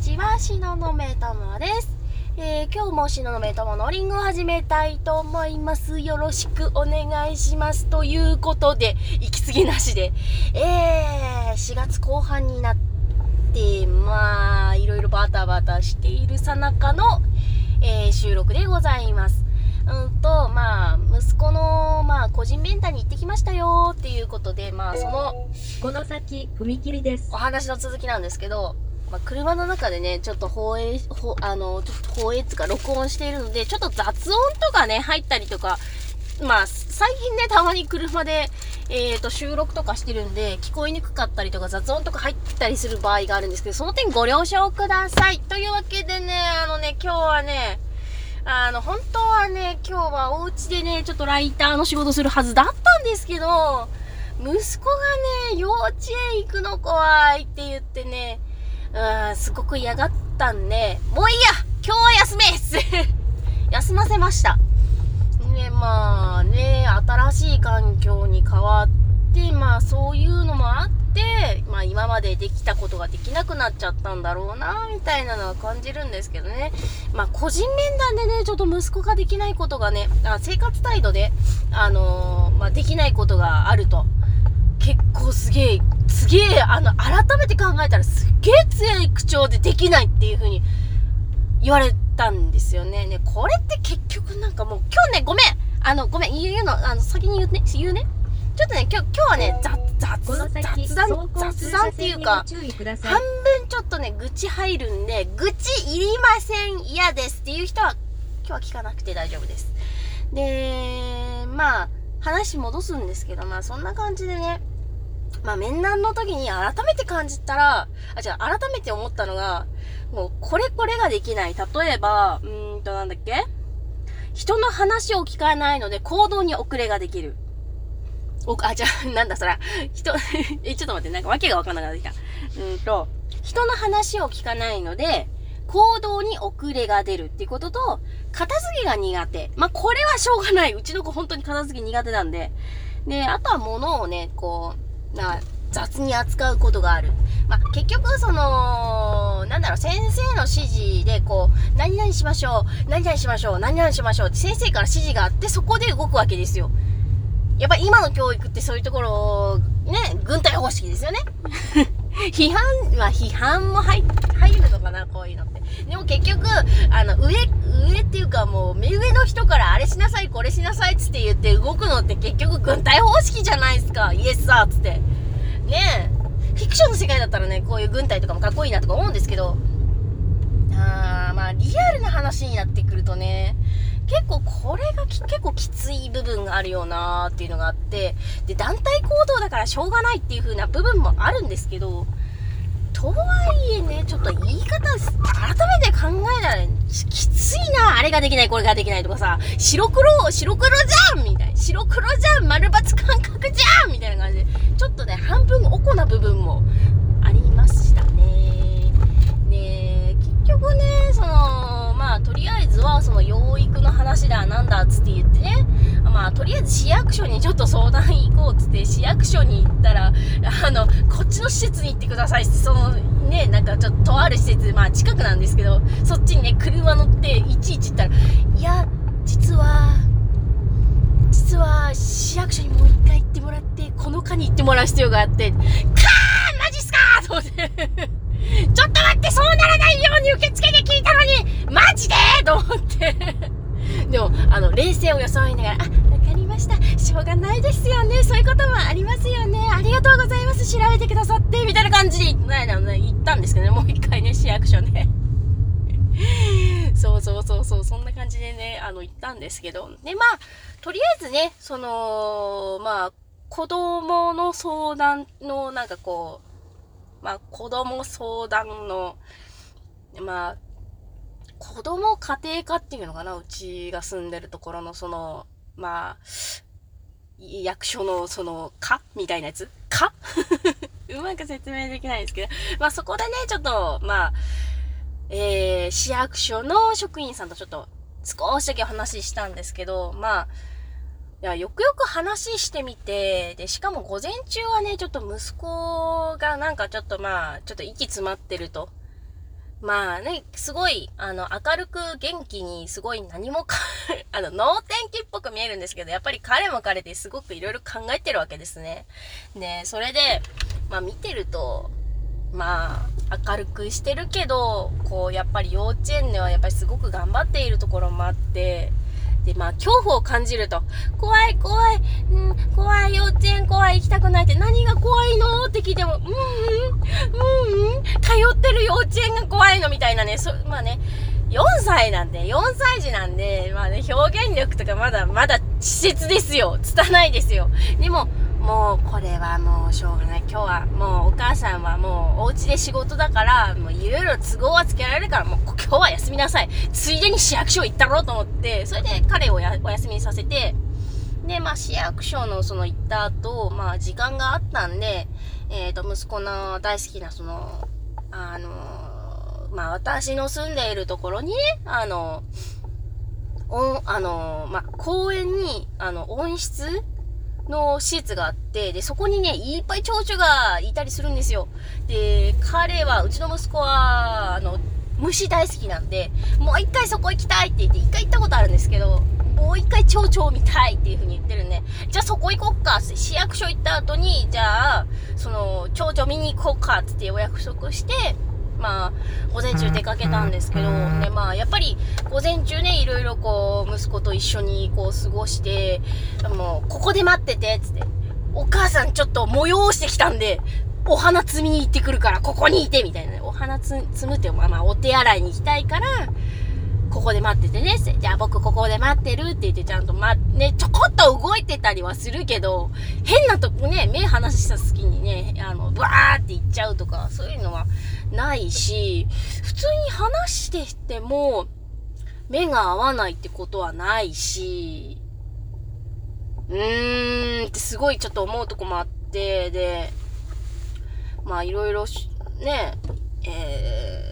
ちは、しののめともです。えー、今日もしののめとものリングを始めたいと思います。よろしくお願いします。ということで、息継ぎなしで、えー、4月後半になって、まあ、いろいろバタバタしているさなかの、えー、収録でございます。うんと、まあ、息子の、まあ、個人メンタに行ってきましたよっていうことで、まあ、その、この先、踏切ですお。話の続きなんですけど、まあ、車の中でね、ちょっと放映、ほあの、ちょっと放映つか録音しているので、ちょっと雑音とかね、入ったりとか、まあ、最近ね、たまに車で、えーと、収録とかしてるんで、聞こえにくかったりとか、雑音とか入ったりする場合があるんですけど、その点ご了承ください。というわけでね、あのね、今日はね、あの、本当はね、今日はお家でね、ちょっとライターの仕事するはずだったんですけど、息子がね、幼稚園行くの怖いって言ってね、うん、すごく嫌がったんで、もういいや今日は休めっす 休ませました。ね、まあね、新しい環境に変わって、まあそういうのもあって、まあ今までできたことができなくなっちゃったんだろうな、みたいなのは感じるんですけどね。まあ個人面談でね、ちょっと息子ができないことがね、あ生活態度で、あのーまあできないことがあると。結構すげえ、すげえ、あの、改めて考えたらすっげえ強い口調でできないっていう風に言われたんですよね。ね、これって結局なんかもう、今日ね、ごめんあの、ごめん、言うの、あの、先に言うね、言うね。ちょっとね、今日、今日はね、雑、雑、先、雑談雑談っていうか半。分ちょっとね、愚痴入るんで、愚痴いりません、嫌ですっていう人は、今日は聞かなくて大丈夫です。で、まあ、話戻すんですけど、まあそんな感じでね、まあ面談の時に改めて感じたら、あ、じゃあ改めて思ったのが、もうこれこれができない。例えば、うんとなんだっけ？人の話を聞かないので行動に遅れができる。お、あ、じゃあ、なんだそら。人、え、ちょっと待って、なんかわけがわかんなくなってきた。うんと、人の話を聞かないので、行動に遅れが出るっていうことと、片付けが苦手。まあ、これはしょうがない。うちの子本当に片付け苦手なんで。で、あとは物をね、こう、な、雑に扱うことがある。まあ、結局、その、なんだろう、先生の指示で、こう、何々しましょう、何々しましょう、何々しましょうって先生から指示があって、そこで動くわけですよ。やっぱ今の教育ってそういうところ、ね、軍隊方式ですよね。批判は批判も入入るのかな、こういうのって。でも結局、あの、上、上っていうかもう、目上の人からあれしなさい、これしなさいっつって言って動くのって結局軍隊方式じゃないですか。イエスサーつって。ねえ。フィクションの世界だったらね、こういう軍隊とかもかっこいいなとか思うんですけど、あー、まあ、リアルな話になってくるとね、結構これが結構きつい部分があるよなーっていうのがあって、で、団体行動だからしょうがないっていう風な部分もあるんですけど、とはいえね、ちょっと言い方、改めて考えたら、きついな、あれができない、これができないとかさ、白黒、白黒じゃんみたいな。白黒じゃん丸抜感覚じゃんみたいな感じで、ちょっとね、半分おこな部分もありましたね。で、結局ね、その、まあ、とりあえずは、その、養育の話だ、なんだ、つって言ってね、まあ、とりあえず市役所にちょっと相談行こうっ、つって、市役所に行ったら、あの、こっちの施設に行ってくださいって、その、ね、なんかちょっととある施設、まあ、近くなんですけど、そっちにね、車乗って、いちいち行ったら、いや、実は、実は、市役所にもう一回行ってもらって、この課に行ってもらう必要があって、かーマジっすかと思って。ちょっと待って、そうならないように受付で聞いたのに、マジでと思って。あの、冷静を装いながら、あ、わかりました。しょうがないですよね。そういうこともありますよね。ありがとうございます。調べてくださって、みたいな感じで言ったね、言ったんですけどね、もう一回ね、市役所ね。そうそうそうそう、そんな感じでね、あの、言ったんですけど。で、まあ、とりあえずね、その、まあ、子供の相談の、なんかこう、まあ、子供相談の、まあ、子供家庭科っていうのかなうちが住んでるところの、その、まあ、役所の、その、課みたいなやつ？課 うまく説明できないんですけど、まあそこでね、ちょっと、まあ、えー、市役所の職員さんとちょっと少しだけお話ししたんですけど、まあ、いや、よくよく話してみて、で、しかも午前中はね、ちょっと息子がなんかちょっとまあ、ちょっと息詰まってると。まあね、すごい、あの、明るく元気に、すごい何もか、あの、能天気っぽく見えるんですけど、やっぱり彼も彼ですごくいろいろ考えてるわけですね。で、それで、まあ見てると、まあ、明るくしてるけど、こう、やっぱり幼稚園ではやっぱりすごく頑張っているところもあって、で、まあ、恐怖を感じると、怖い、怖い、うん、怖い、幼稚園、行きたくないって、何が怖いの？って聞いても、うん、うん、うん、通ってる幼稚園が怖いのみたいなね、そ、まあね、4歳なんで、4歳児なんで、まあね、表現力とかまだ、まだ稚拙ですよ。拙いですよ。でも、もう、これはもうしょうがない。今日はもうお母さんはもうお家で仕事だから、もういろいろ都合はつけられるから、もう今日は休みなさい。ついでに市役所行ったろうと思って、それで彼をお休みさせて、で、まあ市役所のその行った後、まあ時間があったんで、えっ、と、息子の大好きなその、あの、まあ私の住んでいるところにね、あの、おあの、まあ公園に、あの、温室の施設があって、で、そこにね、いっぱい蝶々がいたりするんですよ。で、彼は、うちの息子は、あの、虫大好きなんで、もう一回そこ行きたいって言って、一回行ったことあるんですけど、もう一回蝶々を見たいっていう風に言ってるんで、じゃあそこ行こっか市役所行った後に、じゃあ、その、蝶々見に行こうかってってお約束して、まあ、午前中出かけたんですけど、ね、まあ、やっぱり、午前中ね、いろいろこう、息子と一緒にこう、過ごして、もう、ここで待ってて、つって、お母さんちょっと催してきたんで、お花摘みに行ってくるから、ここにいて、みたいなね。お花つ摘むって、まあまあ、お手洗いに行きたいから、ここで待っててね、じゃあ僕ここで待ってるって言ってちゃんとま、ね、ちょこっと動いてたりはするけど、変なとこね、目離した隙にね、あの、ブワーって行っちゃうとか、そういうのはないし、普通に話してても、目が合わないってことはないし、うーんってすごいちょっと思うとこもあって、で、まあいろいろしね、えー、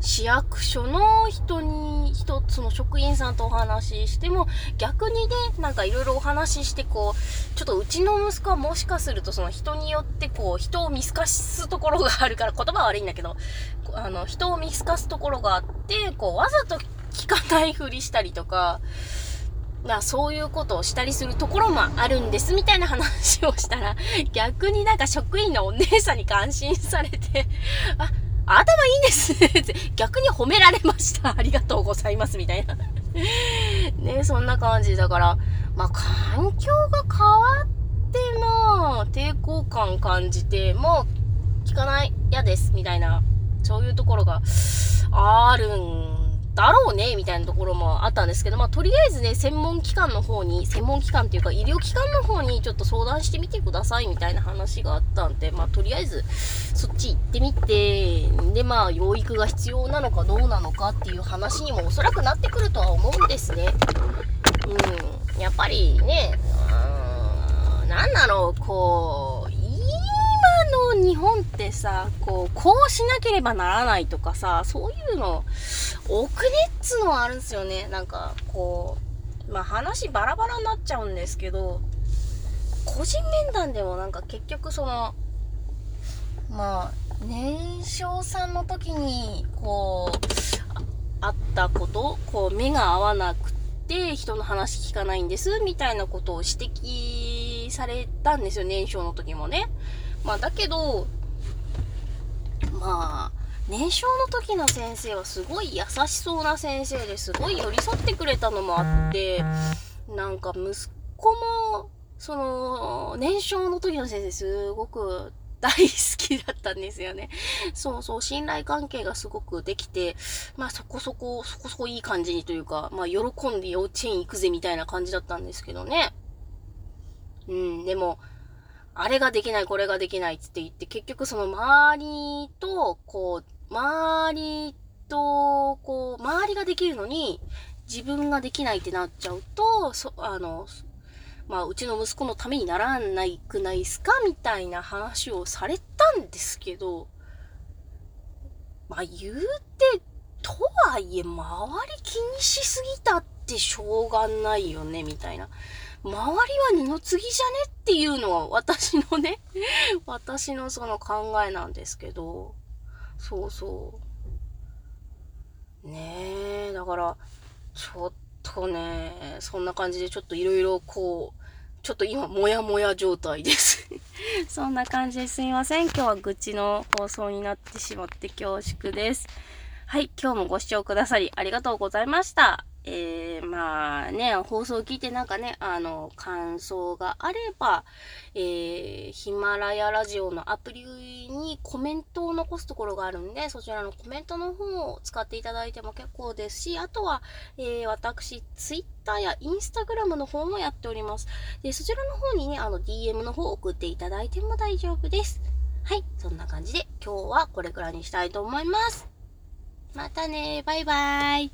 市役所の人に、人、その職員さんとお話ししても、逆にね、なんかいろいろお話しして、こう、ちょっとうちの息子はもしかするとその人によってこう、人を見透かすところがあるから、言葉は悪いんだけど、あの、人を見透かすところがあって、こう、わざと聞かないふりしたりとか、なそういうことをしたりするところもあるんですみたいな話をしたら、逆になんか職員のお姉さんに感心されて、あ、頭いいんですって逆に褒められました。ありがとうございますみたいな。ねそんな感じだから、まあ環境が変わっても抵抗感感じて、もう聞かない、嫌ですみたいな、そういうところがあるんだろうね、みたいなところもあったんですけど、まあ、とりあえずね、専門機関の方に、専門機関っていうか、医療機関の方にちょっと相談してみてください、みたいな話があったんで、まあ、とりあえず、そっち行ってみて、で、まあ、養育が必要なのかどうなのかっていう話にもおそらくなってくるとは思うんですね。うん。やっぱりね、うーん、なんだろう、こう、ってさ、こう、こうしなければならないとかさ、そういうの、奥ねっつうのはあるんですよね。なんか、こう、まあ話バラバラになっちゃうんですけど、個人面談でもなんか結局その、まあ、年少さんの時に、こう、あったこと、こう、目が合わなくて、人の話聞かないんです、みたいなことを指摘されたんですよ、年少の時もね。まあ、だけど、まあ、年少の時の先生はすごい優しそうな先生ですごい寄り添ってくれたのもあって、なんか息子も、その、年少の時の先生すごく大好きだったんですよね。そうそう、信頼関係がすごくできて、まあそこそこ、そこそこいい感じにというか、まあ喜んで幼稚園行くぜみたいな感じだったんですけどね。うん、でも、あれができない、これができないっつって言って、結局その周りと、こう、周りと、こう、周りができるのに、自分ができないってなっちゃうと、そ、あの、まあ、うちの息子のためにならないくないすかみたいな話をされたんですけど、まあ、言うて、とはいえ、周り気にしすぎたってしょうがないよね、みたいな。周りは二の次じゃね？っていうのは私のね、私のその考えなんですけど、そうそう。ねえ、だから、ちょっとね、そんな感じでちょっといろいろこう、ちょっと今、もやもや状態です。そんな感じですみません。今日は愚痴の放送になってしまって恐縮です。はい、今日もご視聴くださりありがとうございました。えー、まあね、放送を聞いてなんかね、あの、感想があれば、えー、ヒマラヤラジオのアプリにコメントを残すところがあるんで、そちらのコメントの方を使っていただいても結構ですし、あとは、えー、私、ツイッターやインスタグラムの方もやっております。で、そちらの方にね、あの、DM の方を送っていただいても大丈夫です。はい、そんな感じで今日はこれくらいにしたいと思います。またねバイバーイ。